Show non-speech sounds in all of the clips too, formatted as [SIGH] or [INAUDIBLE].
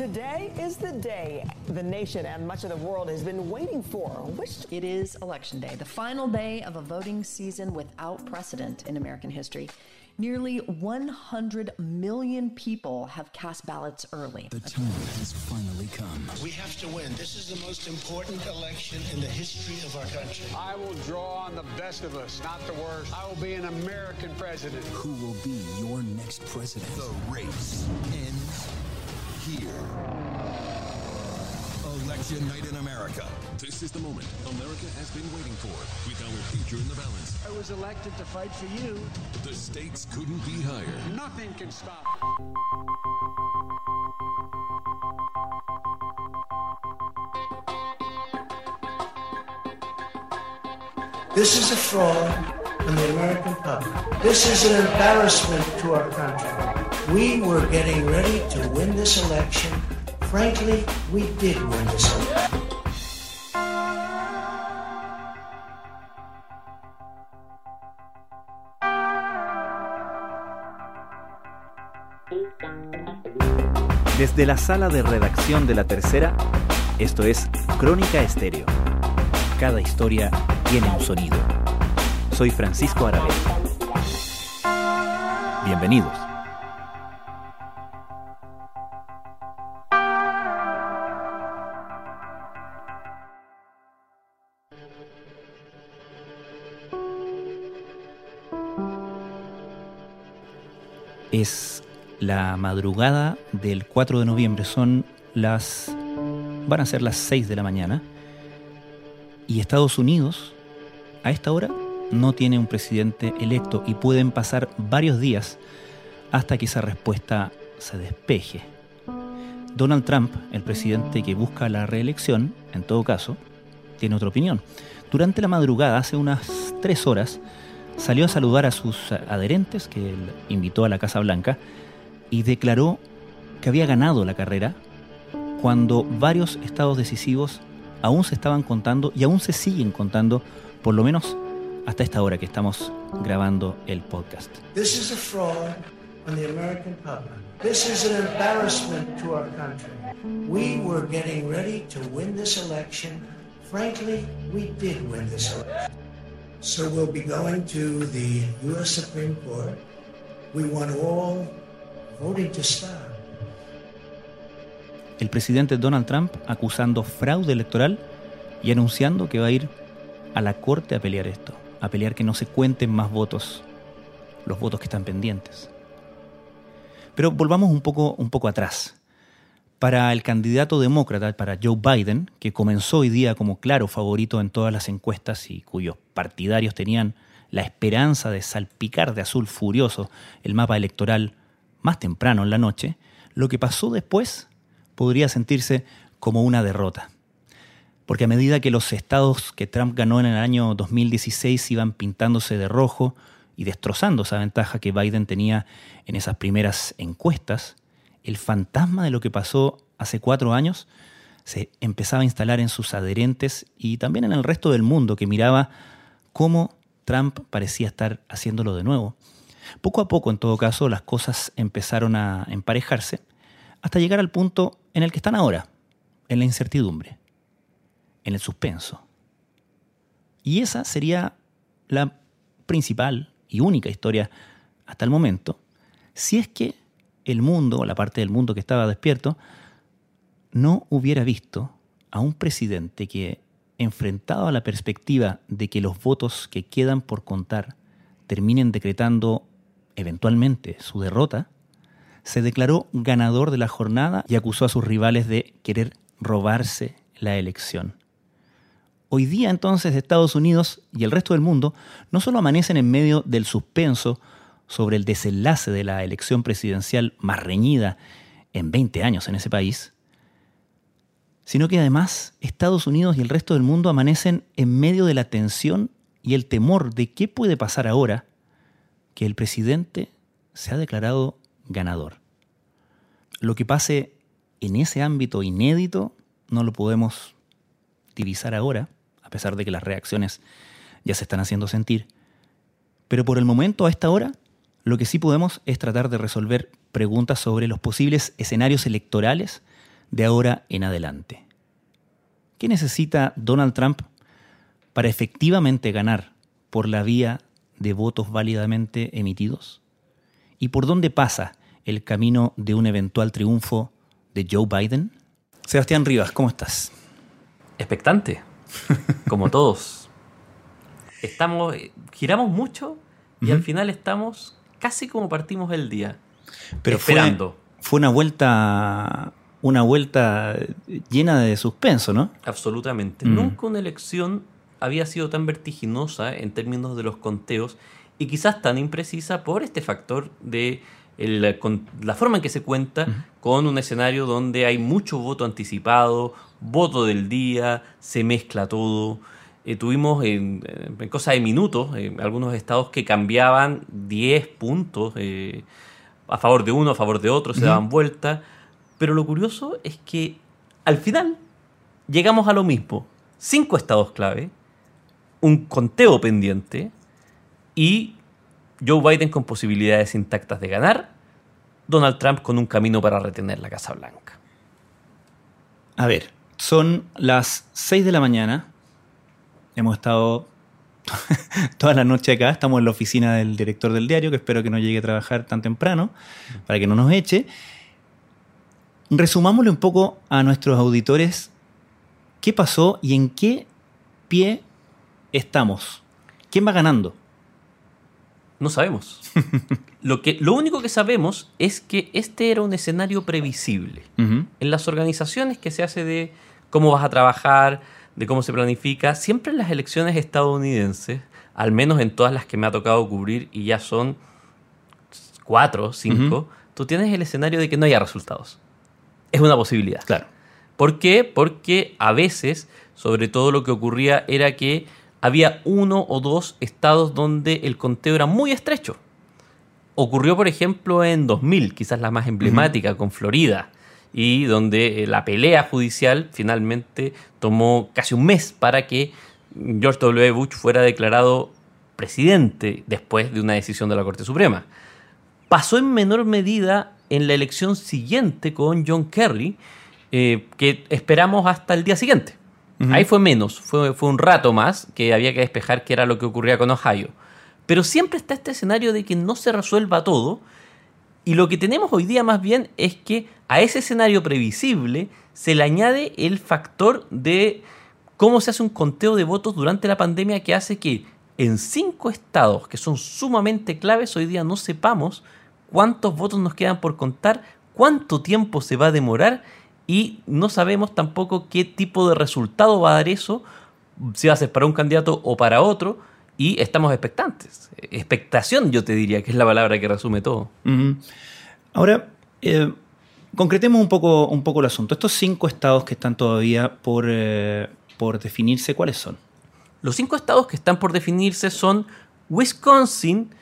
Today is the day the nation and much of the world has been waiting for. Which It is Election Day, the final day of a voting season without precedent in American history. Nearly 100 million people have cast ballots early. The time has finally come. We have to win. This is the most important election in the history of our country. I will draw on the best of us, not the worst. I will be an American president. Who will be your next president? The race ends here. Election night in America. This is the moment America has been waiting for with our future in the balance. I was elected to fight for you. The stakes couldn't be higher. Nothing can stop. This is a fraud on the American public. This is an embarrassment to our country. We were getting ready to win this election. Frankly, we did win this election. Desde la sala de redacción de La Tercera, esto es Crónica Estéreo. Cada historia tiene un sonido. Soy Francisco Aravena. Bienvenidos. La madrugada del 4 de noviembre, son las... van a ser las 6 de la mañana. Y Estados Unidos, a esta hora, no tiene un presidente electo y pueden pasar varios días hasta que esa respuesta se despeje. Donald Trump, el presidente que busca la reelección, en todo caso, tiene otra opinión. Durante la madrugada, hace unas tres horas, salió a saludar a sus adherentes, que él invitó a la Casa Blanca, y declaró que había ganado la carrera cuando varios estados decisivos aún se estaban contando y aún se siguen contando, por lo menos hasta esta hora que estamos grabando el podcast. This is a fraud on the American public. This is an embarrassment to our country. We were getting ready to win this election. Frankly, we did win this election. So we'll be going to the U.S. Supreme Court. We want all. El presidente Donald Trump acusando fraude electoral y anunciando que va a ir a la corte a pelear esto, a pelear que no se cuenten más votos, los votos que están pendientes. Pero volvamos un poco, un poco atrás. Para el candidato demócrata, para Joe Biden, que comenzó hoy día como claro favorito en todas las encuestas y cuyos partidarios tenían la esperanza de salpicar de azul furioso el mapa electoral más temprano en la noche, lo que pasó después podría sentirse como una derrota. Porque a medida que los estados que Trump ganó en el año 2016 iban pintándose de rojo y destrozando esa ventaja que Biden tenía en esas primeras encuestas, el fantasma de lo que pasó hace cuatro años se empezaba a instalar en sus adherentes y también en el resto del mundo que miraba cómo Trump parecía estar haciéndolo de nuevo. Poco a poco, en todo caso, las cosas empezaron a emparejarse hasta llegar al punto en el que están ahora, en la incertidumbre, en el suspenso. Y esa sería la principal y única historia hasta el momento, si es que el mundo, la parte del mundo que estaba despierto, no hubiera visto a un presidente que, enfrentado a la perspectiva de que los votos que quedan por contar terminen decretando eventualmente su derrota, se declaró ganador de la jornada y acusó a sus rivales de querer robarse la elección. Hoy día entonces Estados Unidos y el resto del mundo no solo amanecen en medio del suspenso sobre el desenlace de la elección presidencial más reñida en 20 años en ese país, sino que además Estados Unidos y el resto del mundo amanecen en medio de la tensión y el temor de qué puede pasar ahora que el presidente se ha declarado ganador. Lo que pase en ese ámbito inédito no lo podemos divisar ahora, a pesar de que las reacciones ya se están haciendo sentir. Pero por el momento, a esta hora, lo que sí podemos es tratar de resolver preguntas sobre los posibles escenarios electorales de ahora en adelante. ¿Qué necesita Donald Trump para efectivamente ganar por la vía de votos válidamente emitidos? ¿Y por dónde pasa el camino de un eventual triunfo de Joe Biden? Sebastián Rivas, ¿cómo estás? Expectante, como todos. Estamos, giramos mucho y al final estamos casi como partimos el día. Pero esperando. Fue, fue una vuelta una vuelta llena de suspenso, ¿no? Absolutamente. Nunca una elección había sido tan vertiginosa en términos de los conteos y quizás tan imprecisa por este factor de la forma en que se cuenta con un escenario donde hay mucho voto anticipado, voto del día, se mezcla todo. Eh, tuvimos en, en, cosa de minutos algunos estados que cambiaban 10 puntos eh, a favor de uno, a favor de otro, se daban vuelta. Pero lo curioso es que al final llegamos a lo mismo. Cinco estados clave, un conteo pendiente y Joe Biden con posibilidades intactas de ganar, Donald Trump con un camino para retener la Casa Blanca. A ver, son las 6 de la mañana. Hemos estado [LAUGHS] toda la noche acá. Estamos en la oficina del director del diario, que espero que no llegue a trabajar tan temprano, para que no nos eche. Resumámosle un poco a nuestros auditores qué pasó y en qué pie estamos. ¿Quién va ganando? No sabemos. [LAUGHS] lo, que, lo único que sabemos es que este era un escenario previsible. En las organizaciones que se hace de cómo vas a trabajar, de cómo se planifica, siempre en las elecciones estadounidenses, al menos en todas las que me ha tocado cubrir, y ya son cuatro, cinco, tú tienes el escenario de que no haya resultados. Es una posibilidad. Claro. ¿Por qué? Porque a veces, sobre todo lo que ocurría era que había uno o dos estados donde el conteo era muy estrecho. Ocurrió, por ejemplo, en 2000, quizás la más emblemática, con Florida, y donde eh, la pelea judicial finalmente tomó casi un mes para que George W. Bush fuera declarado presidente después de una decisión de la Corte Suprema. Pasó en menor medida en la elección siguiente con John Kerry, eh, que esperamos hasta el día siguiente. Ahí fue menos, fue, fue un rato más que había que despejar qué era lo que ocurría con Ohio. Pero siempre está este escenario de que no se resuelva todo. Y lo que tenemos hoy día más bien es que a ese escenario previsible se le añade el factor de cómo se hace un conteo de votos durante la pandemia que hace que en cinco estados que son sumamente claves hoy día no sepamos cuántos votos nos quedan por contar, cuánto tiempo se va a demorar y no sabemos tampoco qué tipo de resultado va a dar eso, si va a ser para un candidato o para otro, y estamos expectantes. Expectación, yo te diría, que es la palabra que resume todo. Ahora, eh, concretemos un poco, un poco el asunto. Estos cinco estados que están todavía por, eh, por definirse, ¿cuáles son? Los cinco estados que están por definirse son Wisconsin,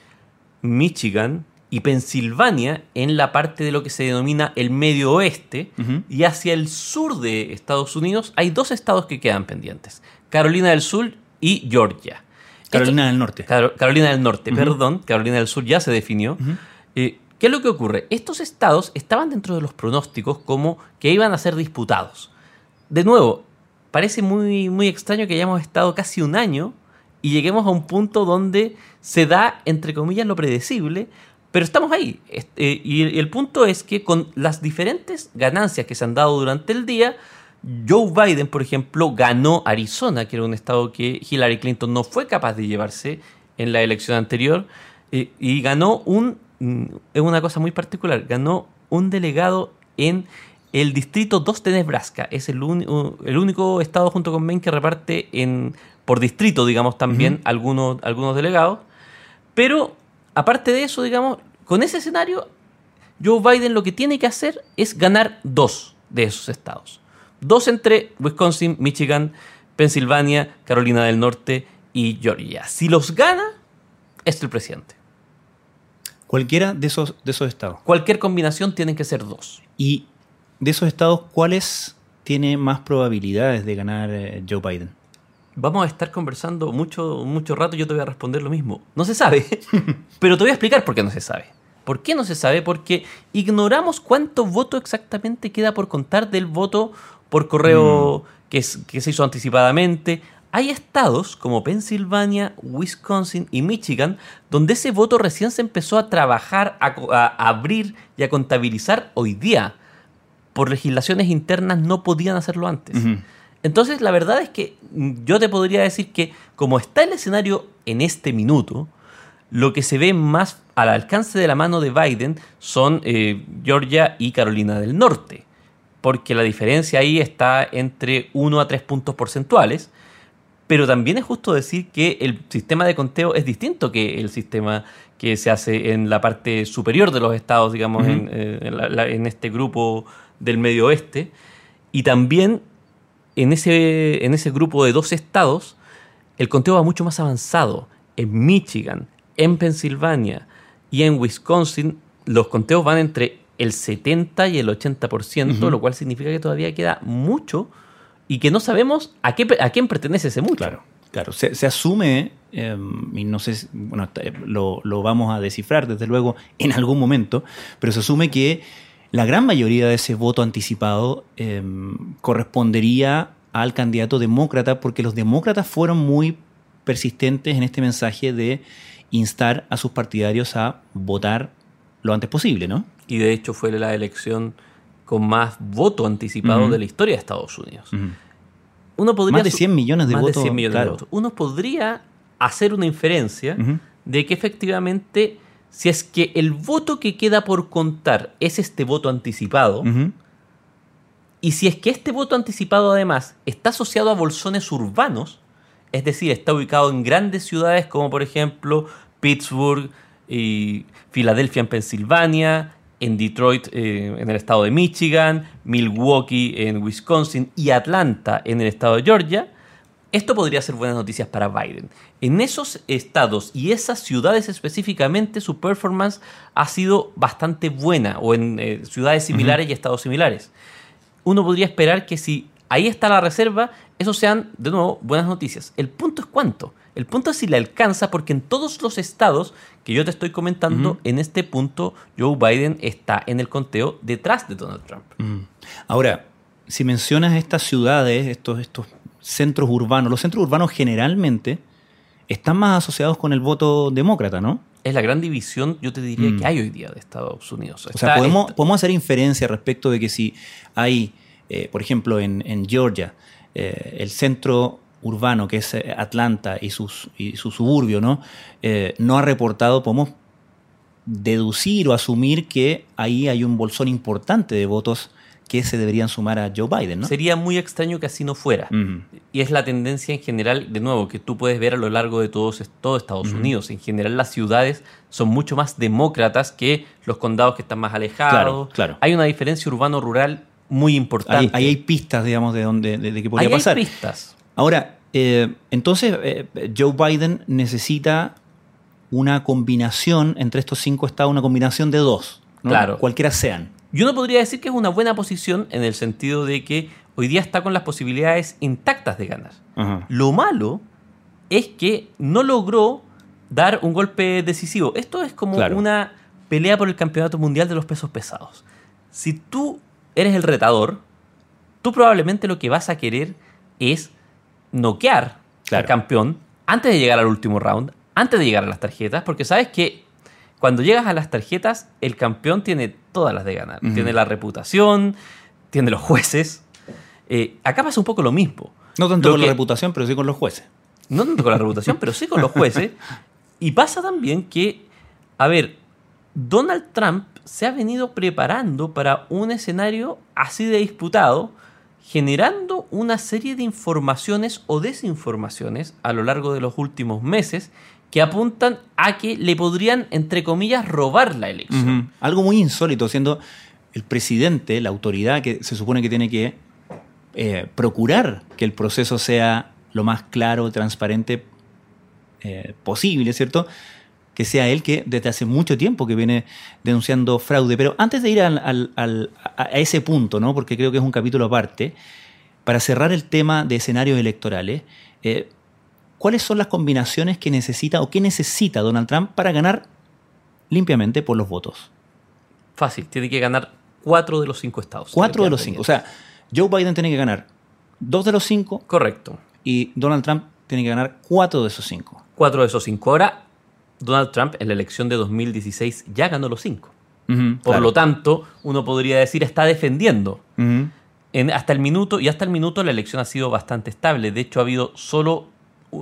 Michigan, y Pensilvania en la parte de lo que se denomina el medio oeste y hacia el sur de Estados Unidos hay dos estados que quedan pendientes, Carolina del Sur y Georgia. Carolina del Norte. Carolina del Norte, perdón, Carolina del Sur ya se definió. Eh, ¿Qué es lo que ocurre? Estos estados estaban dentro de los pronósticos como que iban a ser disputados. De nuevo, parece muy, muy extraño que hayamos estado casi un año y lleguemos a un punto donde se da, entre comillas, lo predecible, pero estamos ahí. Eh, y el punto es que con las diferentes ganancias que se han dado durante el día, Joe Biden, por ejemplo, ganó Arizona, que era un estado que Hillary Clinton no fue capaz de llevarse en la elección anterior, eh, y ganó un, mm, es una cosa muy particular, ganó un delegado en el distrito 2 de Nebraska. Es el, el único estado junto con Maine que reparte en, por distrito, digamos, también algunos, algunos delegados. Pero aparte de eso, digamos, con ese escenario, Joe Biden lo que tiene que hacer es ganar dos de esos estados. Dos entre Wisconsin, Michigan, Pensilvania, Carolina del Norte y Georgia. Si los gana, es el presidente. Cualquiera de esos, de esos estados. Cualquier combinación tienen que ser dos. Y de esos estados, ¿cuáles tiene más probabilidades de ganar eh, Joe Biden? Vamos a estar conversando mucho, mucho rato y yo te voy a responder lo mismo. No se sabe, [LAUGHS] pero te voy a explicar por qué no se sabe. ¿Por qué no se sabe? Porque ignoramos cuánto voto exactamente queda por contar del voto por correo que, es- que se hizo anticipadamente. Hay estados como Pensilvania, Wisconsin y Michigan donde ese voto recién se empezó a trabajar, a, a abrir y a contabilizar hoy día. Por legislaciones internas no podían hacerlo antes. Entonces, la verdad es que mm, yo te podría decir que, como está el escenario en este minuto, lo que se ve más al alcance de la mano de Biden son eh, Georgia y Carolina del Norte, porque la diferencia ahí está entre 1 a 3 puntos porcentuales, pero también es justo decir que el sistema de conteo es distinto que el sistema que se hace en la parte superior de los estados, digamos, en, eh, en la- la- en este grupo del medio oeste, y también en ese, en ese grupo de dos estados, el conteo va mucho más avanzado. En Michigan, en Pensilvania y en Wisconsin, los conteos van entre el 70 y el 80%, Ujú. lo cual significa que todavía queda mucho y que no sabemos a, qué, a quién pertenece ese mucho. Claro, claro. Se, se asume, eh, y no sé, bueno, eh, lo, lo vamos a descifrar desde luego en algún momento, pero se asume que la gran mayoría de ese voto anticipado eh, correspondería al candidato demócrata, porque los demócratas fueron muy persistentes en este mensaje de instar a sus partidarios a votar lo antes posible, ¿no? Y de hecho fue la elección con más voto anticipado de la historia de Estados Unidos. Uno podría Más de su- 100 millones de más votos, 100 millones de votos. Uno podría hacer una inferencia de que efectivamente, si es que el voto que queda por contar es este voto anticipado, y si es que este voto anticipado además está asociado a bolsones urbanos, es decir, está ubicado en grandes ciudades como por ejemplo Pittsburgh y Filadelfia en Pensilvania, en Detroit eh, en el estado de Michigan, Milwaukee en Wisconsin y Atlanta en el estado de Georgia, esto podría ser buenas noticias para Biden. En esos estados y esas ciudades específicamente, su performance ha sido bastante buena, o en eh, ciudades similares y estados similares. Uno podría esperar que si ahí está la reserva, eso sean, de nuevo, buenas noticias. El punto es cuánto. El punto es si le alcanza, porque en todos los estados que yo te estoy comentando, en este punto Joe Biden está en el conteo detrás de Donald Trump. Mm. Ahora, si mencionas estas ciudades, estos, estos centros urbanos, los centros urbanos generalmente están más asociados con el voto demócrata, ¿no? Es la gran división, yo te diría, Mm. que hay hoy día de Estados Unidos. O sea, podemos, esta- podemos hacer inferencia respecto de que si hay, eh, por ejemplo, en, en Georgia, eh, el centro urbano que es eh, Atlanta y, sus, y su suburbio, ¿no? Eh, no ha reportado, podemos deducir o asumir que ahí hay un bolsón importante de votos que se deberían sumar a Joe Biden, ¿no? Sería muy extraño que así no fuera. Y es la tendencia en general, de nuevo, que tú puedes ver a lo largo de todos, todo Estados. Unidos. En general, las ciudades son mucho más demócratas que los condados que están más alejados. Claro, claro. Hay una diferencia urbano-rural muy importante. Ahí, ahí hay pistas, digamos, de dónde de, de qué podría Ahí hay pasar. pistas. Ahora, eh, entonces eh, Joe Biden necesita una combinación entre estos cinco estados, una combinación de dos, ¿no? Claro. cualquiera sean. Yo no podría decir que es una buena posición en el sentido de que hoy día está con las posibilidades intactas de ganar. Lo malo es que no logró dar un golpe decisivo. Esto es como Claro. una pelea por el campeonato mundial de los pesos pesados. Si tú eres el retador, tú probablemente lo que vas a querer es noquear Claro. al campeón antes de llegar al último round, antes de llegar a las tarjetas, porque sabes que cuando llegas a las tarjetas, el campeón tiene todas las de ganar. Tiene la reputación, tiene los jueces. Eh, acá pasa un poco lo mismo. No tanto Lo con que- la reputación, pero sí con los jueces. no tanto con la reputación, pero sí con los jueces. [LAUGHS] Y pasa también que, a ver, Donald Trump se ha venido preparando para un escenario así de disputado, generando una serie de informaciones o desinformaciones a lo largo de los últimos meses que apuntan a que le podrían, entre comillas, robar la elección. Algo muy insólito, siendo el presidente, la autoridad que se supone que tiene que eh, procurar que el proceso sea lo más claro, transparente eh, posible, ¿cierto? Que sea él que desde hace mucho tiempo que viene denunciando fraude. Pero antes de ir al- al- a ese punto, ¿no? porque creo que es un capítulo aparte, para cerrar el tema de escenarios electorales, eh, ¿cuáles son las combinaciones que necesita o que necesita Donald Trump para ganar limpiamente por los votos. Fácil, tiene que ganar cuatro de los cinco estados. Cuatro de los cinco. O sea, Joe Biden tiene que ganar dos de los cinco Correcto. y Donald Trump tiene que ganar cuatro de esos cinco. Cuatro de esos cinco. Ahora, Donald Trump en la elección de 2016 ya ganó los cinco. Por claro. lo tanto, uno podría decir está defendiendo. En- hasta el minuto, y hasta el minuto la elección ha sido bastante estable. De hecho, ha habido solo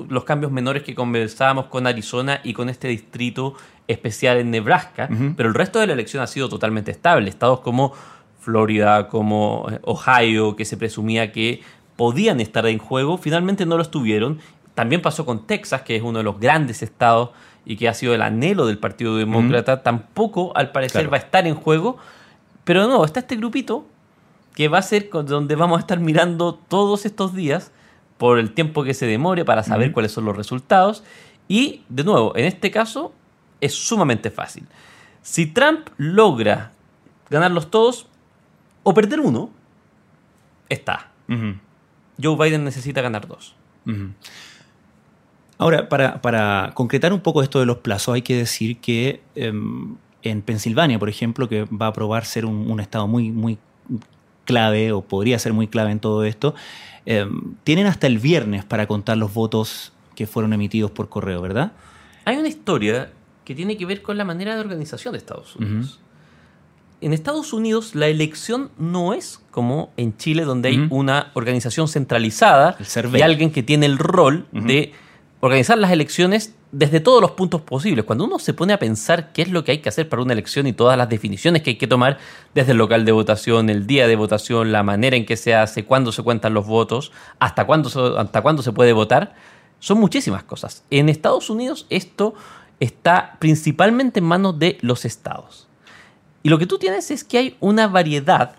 los cambios menores que conversábamos con Arizona y con este distrito especial en Nebraska, pero el resto de la elección ha sido totalmente estable. Estados como Florida, como eh, Ohio, que se presumía que podían estar en juego, finalmente no lo estuvieron. También pasó con Texas, que es uno de los grandes estados y que ha sido el anhelo del Partido Demócrata. Tampoco, al parecer, Claro. va a estar en juego. Pero no, está este grupito que va a ser donde vamos a estar mirando todos estos días por el tiempo que se demore para saber cuáles son los resultados. Y, de nuevo, en este caso es sumamente fácil. Si Trump logra ganarlos todos o perder uno, está. Joe Biden necesita ganar dos. Ahora, para, para concretar un poco esto de los plazos, hay que decir que em, en Pensilvania, por ejemplo, que va a probar ser un, un estado muy, muy clave o podría ser muy clave en todo esto, em, tienen hasta el viernes para contar los votos que fueron emitidos por correo, ¿verdad? Hay una historia que tiene que ver con la manera de organización de Estados Unidos. En Estados Unidos la elección no es como en Chile donde hay una organización centralizada y alguien que tiene el rol de organizar las elecciones desde todos los puntos posibles. Cuando uno se pone a pensar qué es lo que hay que hacer para una elección y todas las definiciones que hay que tomar desde el local de votación, el día de votación, la manera en que se hace, cuándo se cuentan los votos, hasta cuándo se, hasta cuándo se puede votar, son muchísimas cosas. En Estados Unidos esto está principalmente en manos de los estados. Y lo que tú tienes es que hay una variedad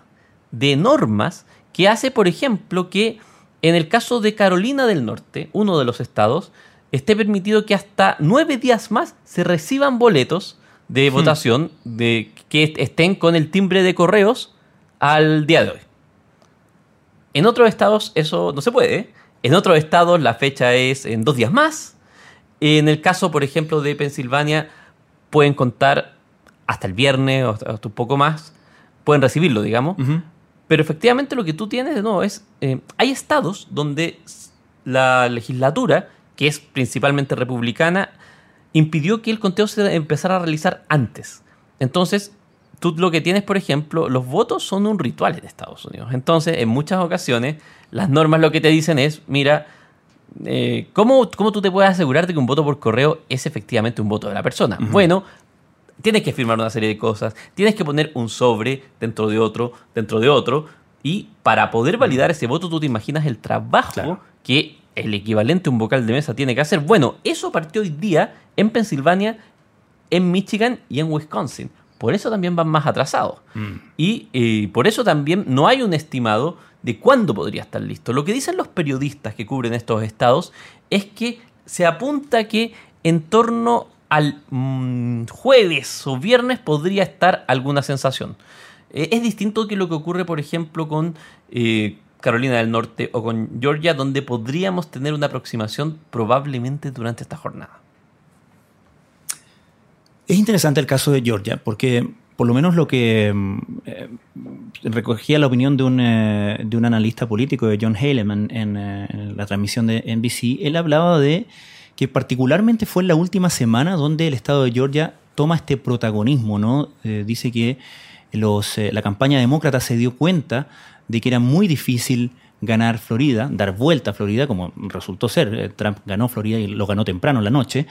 de normas que hace, por ejemplo, que en el caso de Carolina del Norte, uno de los estados, esté permitido que hasta nueve días más se reciban boletos de votación de, que est- estén con el timbre de correos al día de hoy. En otros estados eso no se puede. En otros estados la fecha es en dos días más. En el caso, por ejemplo, de Pensilvania, pueden contar hasta el viernes o hasta un poco más. Pueden recibirlo, digamos. Pero efectivamente lo que tú tienes de nuevo es, eh, hay estados donde la legislatura, que es principalmente republicana, impidió que el conteo se empezara a realizar antes. Entonces, tú lo que tienes, por ejemplo, los votos son un ritual en Estados Unidos. Entonces, en muchas ocasiones, las normas lo que te dicen es, mira, eh, ¿cómo, ¿cómo tú te puedes asegurar de que un voto por correo es efectivamente un voto de la persona? Bueno, tienes que firmar una serie de cosas, tienes que poner un sobre dentro de otro, dentro de otro, y para poder validar ese voto tú te imaginas el trabajo Claro. que el equivalente a un vocal de mesa tiene que hacer. Bueno, eso partió hoy día en Pensilvania, en Michigan y en Wisconsin. Por eso también van más atrasados. Y eh, por eso también no hay un estimado de cuándo podría estar listo. Lo que dicen los periodistas que cubren estos estados es que se apunta que en torno al mm, jueves o viernes podría estar alguna sensación. Eh, es distinto que lo que ocurre, por ejemplo, con eh, Carolina del Norte o con Georgia, donde podríamos tener una aproximación probablemente durante esta jornada. Es interesante el caso de Georgia, porque por lo menos lo que mm, eh, recogía la opinión de un, de un analista político, de John Haleman, en, en la transmisión de NBC, él hablaba de que particularmente fue en la última semana donde el estado de Georgia toma este protagonismo, ¿no? Eh, dice que los, eh, la campaña demócrata se dio cuenta de que era muy difícil ganar Florida, dar vuelta a Florida, como resultó ser. Eh, Trump ganó Florida y lo ganó temprano en la noche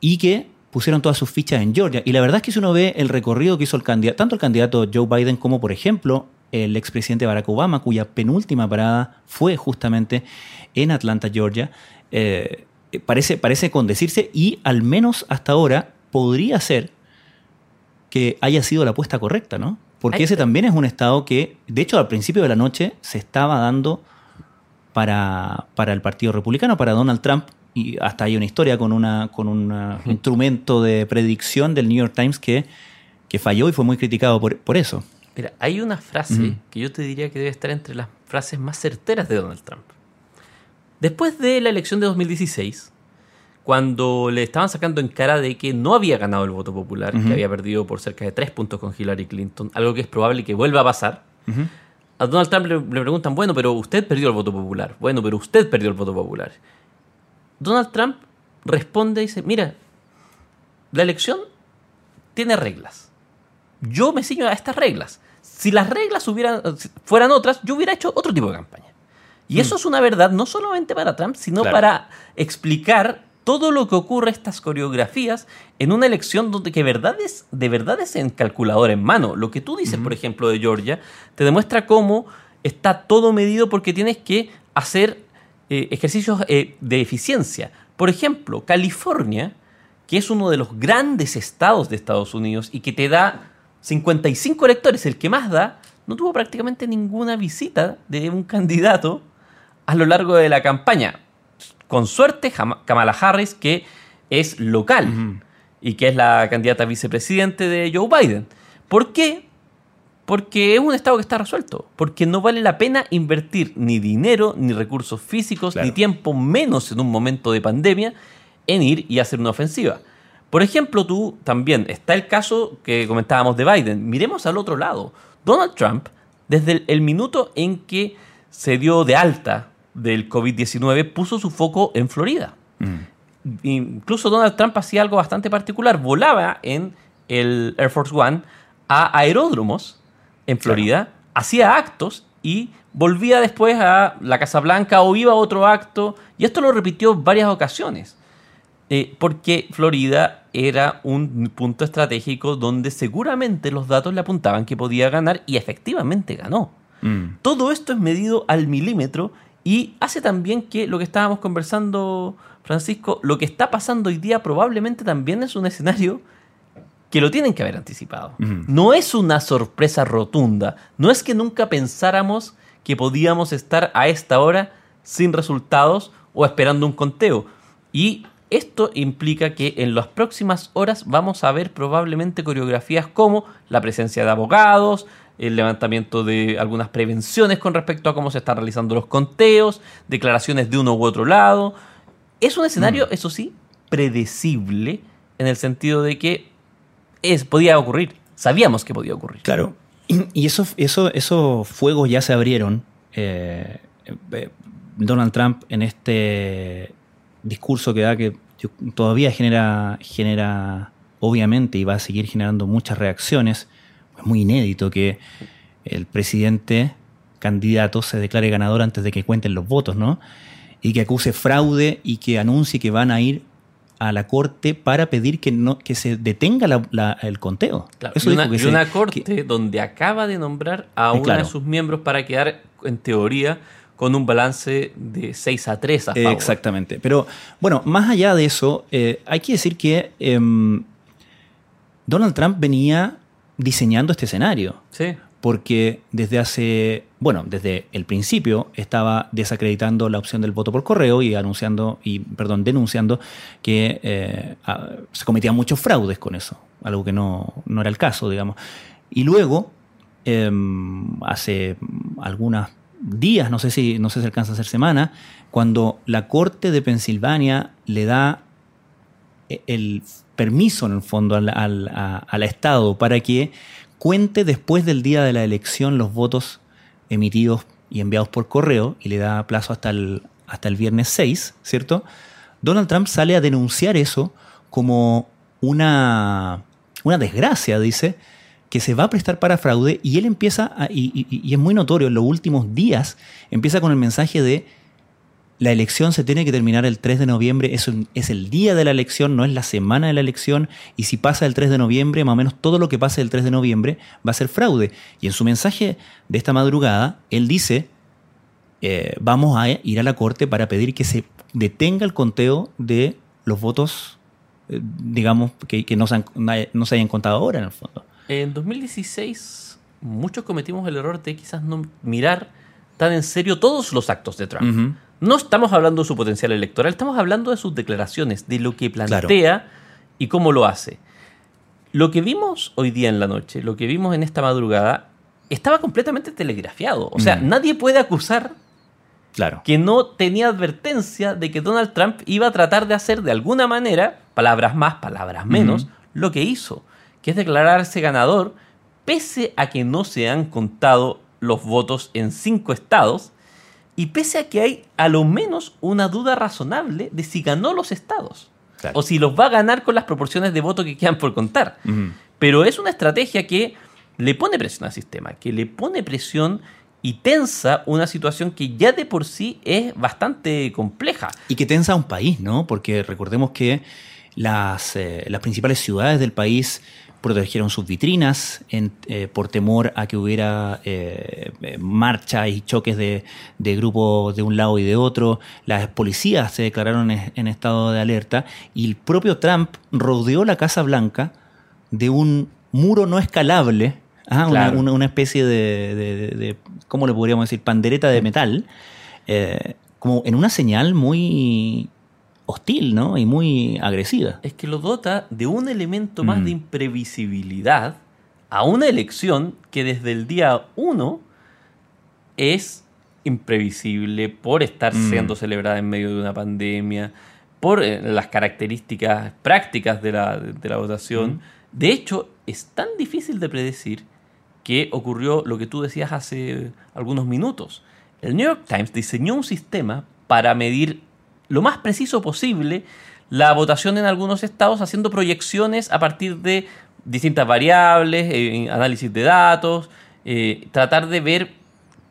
y que pusieron todas sus fichas en Georgia. Y la verdad es que si uno ve el recorrido que hizo el candidato, tanto el candidato Joe Biden como, por ejemplo, el expresidente Barack Obama, cuya penúltima parada fue justamente en Atlanta, Georgia, eh, parece, parece condecirse y al menos hasta ahora podría ser que haya sido la apuesta correcta, ¿no? Porque ese eh. también es un estado que, de hecho, al principio de la noche se estaba dando para, para el Partido Republicano, para Donald Trump, y hasta hay una historia con, una, con un instrumento de predicción del New York Times que, que falló y fue muy criticado por, por eso. Mira, hay una frase que yo te diría que debe estar entre las frases más certeras de Donald Trump. Después de la elección de 2016, cuando le estaban sacando en cara de que no había ganado el voto popular, que había perdido por cerca de tres puntos con Hillary Clinton, algo que es probable que vuelva a pasar. A Donald Trump le, le preguntan, bueno, pero usted perdió el voto popular. Bueno, pero usted perdió el voto popular. Donald Trump responde y dice, mira, la elección tiene reglas. Yo me ciño a estas reglas. Si las reglas hubieran, fueran otras, yo hubiera hecho otro tipo de campaña. Y eso es una verdad no solamente para Trump, sino Claro. para explicar todo lo que ocurre estas coreografías en una elección donde que verdad es, de verdad es en calculador en mano. Lo que tú dices, por ejemplo, de Georgia, te demuestra cómo está todo medido porque tienes que hacer eh, ejercicios eh, de eficiencia. Por ejemplo, California, que es uno de los grandes estados de Estados Unidos y que te da 55 electores, el que más da, no tuvo prácticamente ninguna visita de un candidato a lo largo de la campaña. Con suerte, Kamala Harris, que es local y que es la candidata a vicepresidente de Joe Biden. ¿Por qué? Porque es un estado que está resuelto. Porque no vale la pena invertir ni dinero, ni recursos físicos, Claro. ni tiempo, menos en un momento de pandemia, en ir y hacer una ofensiva. Por ejemplo, tú también, está el caso que comentábamos de Biden. Miremos al otro lado. Donald Trump, desde el, el minuto en que se dio de alta del COVID-19, puso su foco en Florida. Incluso Donald Trump hacía algo bastante particular. Volaba en el Air Force One a aeródromos en Florida, hacía actos y volvía después a la Casa Blanca o iba a otro acto. Y esto lo repitió varias ocasiones. Eh, porque Florida era un punto estratégico donde seguramente los datos le apuntaban que podía ganar y efectivamente ganó. Mm. Todo esto es medido al milímetro y hace también que lo que estábamos conversando, Francisco, lo que está pasando hoy día probablemente también es un escenario que lo tienen que haber anticipado. No es una sorpresa rotunda, no es que nunca pensáramos que podíamos estar a esta hora sin resultados o esperando un conteo. Y esto implica que en las próximas horas vamos a ver probablemente coreografías como la presencia de abogados, el levantamiento de algunas prevenciones con respecto a cómo se están realizando los conteos, declaraciones de uno u otro lado. Es un escenario, eso sí, predecible en el sentido de que es, podía ocurrir. Sabíamos que podía ocurrir. Claro. Y, y eso, eso, esos fuegos ya se abrieron. Eh, eh, Donald Trump en este discurso que da que todavía genera, genera, obviamente, y va a seguir generando muchas reacciones. Es muy inédito que el presidente candidato se declare ganador antes de que cuenten los votos, ¿no? Y que acuse fraude y que anuncie que van a ir a la corte para pedir que no que se detenga la- la- el conteo. Claro, Eso y una, que y se- una que- corte donde acaba de nombrar a Eh, uno claro. de sus miembros para quedar, en teoría, con un balance de 6 a 3 a favor. Exactamente. Pero bueno, más allá de eso, eh, hay que decir que em, Donald Trump venía diseñando este escenario. Sí. Porque desde hace, bueno, desde el principio estaba desacreditando la opción del voto por correo y anunciando, y perdón, denunciando que eh, se cometían muchos fraudes con eso, algo que no, no era el caso, digamos. Y luego, em, hace algunos días, no sé si, no sé si alcanza a ser semana, cuando la Corte de Pensilvania le da e, el permiso, en el fondo, al, al- al Estado para que cuente después del día de la elección los votos emitidos y enviados por correo y le da plazo hasta el, hasta el viernes 6, ¿cierto? Donald Trump sale a denunciar eso como una, una desgracia, dice, que se va a prestar para fraude y él empieza, y, es muy notorio, en los últimos días empieza con el mensaje de la elección se tiene que terminar el 3 de noviembre, es, es el día de la elección, no es la semana de la elección, y si pasa el 3 de noviembre, más o menos todo lo que pase el 3 de noviembre va a ser fraude. Y en su mensaje de esta madrugada, él dice, eh, vamos a ir a la corte para pedir que se detenga el conteo de los votos, eh, digamos, que, que no, se han- no se hayan contado ahora en el fondo. En 2016, muchos cometimos el error de quizás no mirar tan en serio todos los actos de Trump. No estamos hablando de su potencial electoral, estamos hablando de sus declaraciones, de lo que plantea y cómo lo hace. Lo que vimos hoy día en la noche, lo que vimos en esta madrugada, estaba completamente telegrafiado. O sea, Mm. nadie puede acusar Claro. que no tenía advertencia de que Donald Trump iba a tratar de hacer de alguna manera, palabras más, palabras menos, lo que hizo, que es declararse ganador, pese a que no se han contado los votos en cinco estados y pese a que hay a lo menos una duda razonable de si ganó los estados Claro. o si los va a ganar con las proporciones de voto que quedan por contar. Pero es una estrategia que le pone presión al sistema, que le pone presión y tensa una situación que ya de por sí es bastante compleja. Y que tensa a un país, ¿no? Porque recordemos que las, eh, las principales ciudades del país protegieron sus vitrinas en- eh, por temor a que hubiera eh, marchas y choques de, de grupos de un lado y de otro. Las policías se declararon en, en estado de alerta y el propio Trump rodeó la Casa Blanca de un muro no escalable, ah, una- Claro. una, una especie de, de- de- de- ¿cómo le podríamos decir? Pandereta de metal, eh, como en una señal muy hostil, ¿no? Y muy agresiva. Es que lo dota de un elemento más Mm. de imprevisibilidad a una elección que desde el día uno es imprevisible por estar Mm. siendo celebrada en medio de una pandemia, por eh, las características prácticas de la, de la votación. De hecho, es tan difícil de predecir que ocurrió lo que tú decías hace algunos minutos. El New York Times diseñó un sistema para medir lo más preciso posible la votación en algunos estados, haciendo proyecciones a partir de distintas variables, eh, análisis de datos, eh, tratar de ver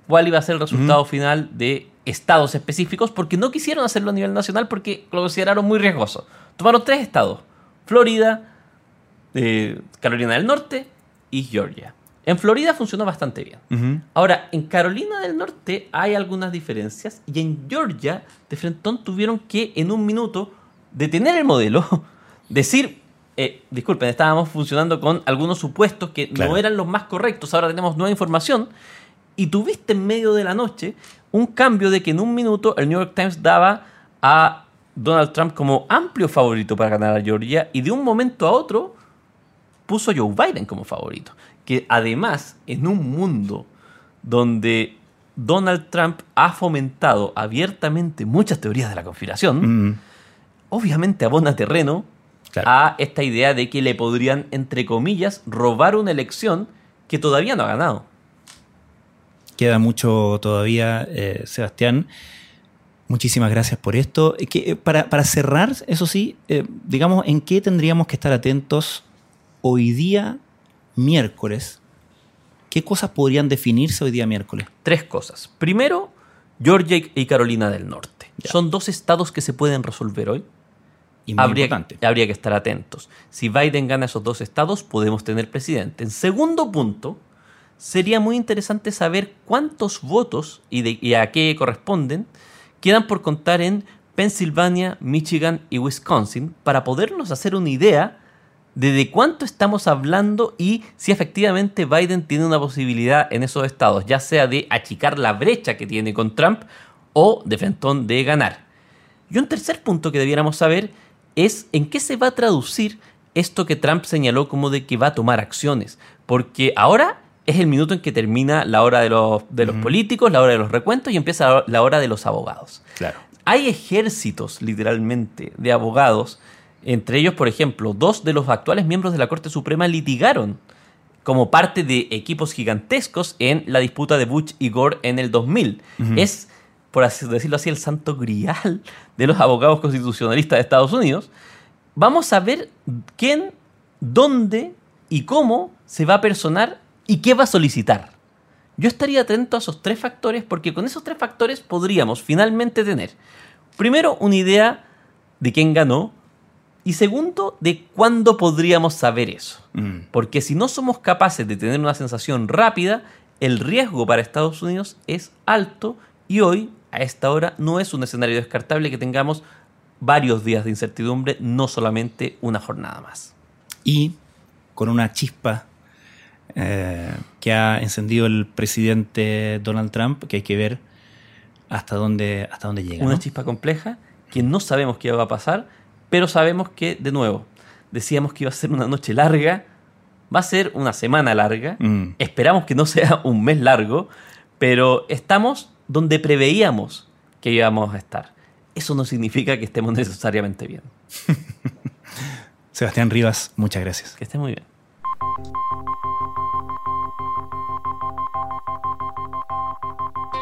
cuál iba a ser el resultado final de estados específicos, porque no quisieron hacerlo a nivel nacional porque lo consideraron muy riesgoso. Tomaron tres estados, Florida, eh, Carolina del Norte y Georgia. En Florida funcionó bastante bien. Ahora, en Carolina del Norte hay algunas diferencias y en Georgia, de frentón, tuvieron que en un minuto detener el modelo, [LAUGHS] decir, eh, disculpen, estábamos funcionando con algunos supuestos que Claro. no eran los más correctos, ahora tenemos nueva información, y tuviste en medio de la noche un cambio de que en un minuto el New York Times daba a Donald Trump como amplio favorito para ganar a Georgia y de un momento a otro puso a Joe Biden como favorito. Que además, en un mundo donde Donald Trump ha fomentado abiertamente muchas teorías de la conspiración, Mm, obviamente abona terreno Claro. a esta idea de que le podrían, entre comillas, robar una elección que todavía no ha ganado. Queda mucho todavía, eh, Sebastián. Muchísimas gracias por esto. Eh, que, eh, para, para cerrar, eso sí, eh, digamos, ¿en qué tendríamos que estar atentos hoy día, miércoles? ¿Qué cosas podrían definirse hoy día, miércoles? Tres cosas. Primero, Georgia y- Carolina del Norte. Ya. Son dos estados que se pueden resolver hoy. Y muy habría, importante. habría que estar atentos. Si Biden gana esos dos estados, podemos tener presidente. En segundo punto, sería muy interesante saber cuántos votos y, de- y a qué corresponden quedan por contar en Pensilvania, Michigan y Wisconsin para podernos hacer una idea de de cuánto estamos hablando y si efectivamente Biden tiene una posibilidad en esos estados, ya sea de achicar la brecha que tiene con Trump o de frentón de ganar. Y un tercer punto que debiéramos saber es en qué se va a traducir esto que Trump señaló como de que va a tomar acciones. Porque ahora es el minuto en que termina la hora de los, de los políticos, la hora de los recuentos y empieza la hora de los abogados. Claro. Hay ejércitos, literalmente, de abogados. Entre ellos, por ejemplo, dos de los actuales miembros de la Corte Suprema litigaron como parte de equipos gigantescos en la disputa de Bush y Gore en el 2000. Es, por así decirlo así, el santo grial de los abogados constitucionalistas de Estados Unidos. Vamos a ver quién, dónde y cómo se va a personar y qué va a solicitar. Yo estaría atento a esos tres factores porque con esos tres factores podríamos finalmente tener, primero, una idea de quién ganó y segundo, de cuándo podríamos saber eso. Mm. Porque si no somos capaces de tener una sensación rápida, el riesgo para Estados Unidos es alto y hoy, a esta hora, no es un escenario descartable que tengamos varios días de incertidumbre, no solamente una jornada más. Y con una chispa eh, que ha encendido el presidente Donald Trump, que hay que ver hasta dónde, hasta dónde llega. Una ¿no? chispa compleja que no sabemos qué va a pasar, pero sabemos que, de nuevo, decíamos que iba a ser una noche larga, va a ser una semana larga, Mm. esperamos que no sea un mes largo, pero estamos donde preveíamos que íbamos a estar. Eso no significa que estemos necesariamente bien. [LAUGHS] Sebastián Rivas, muchas gracias. Que esté muy bien.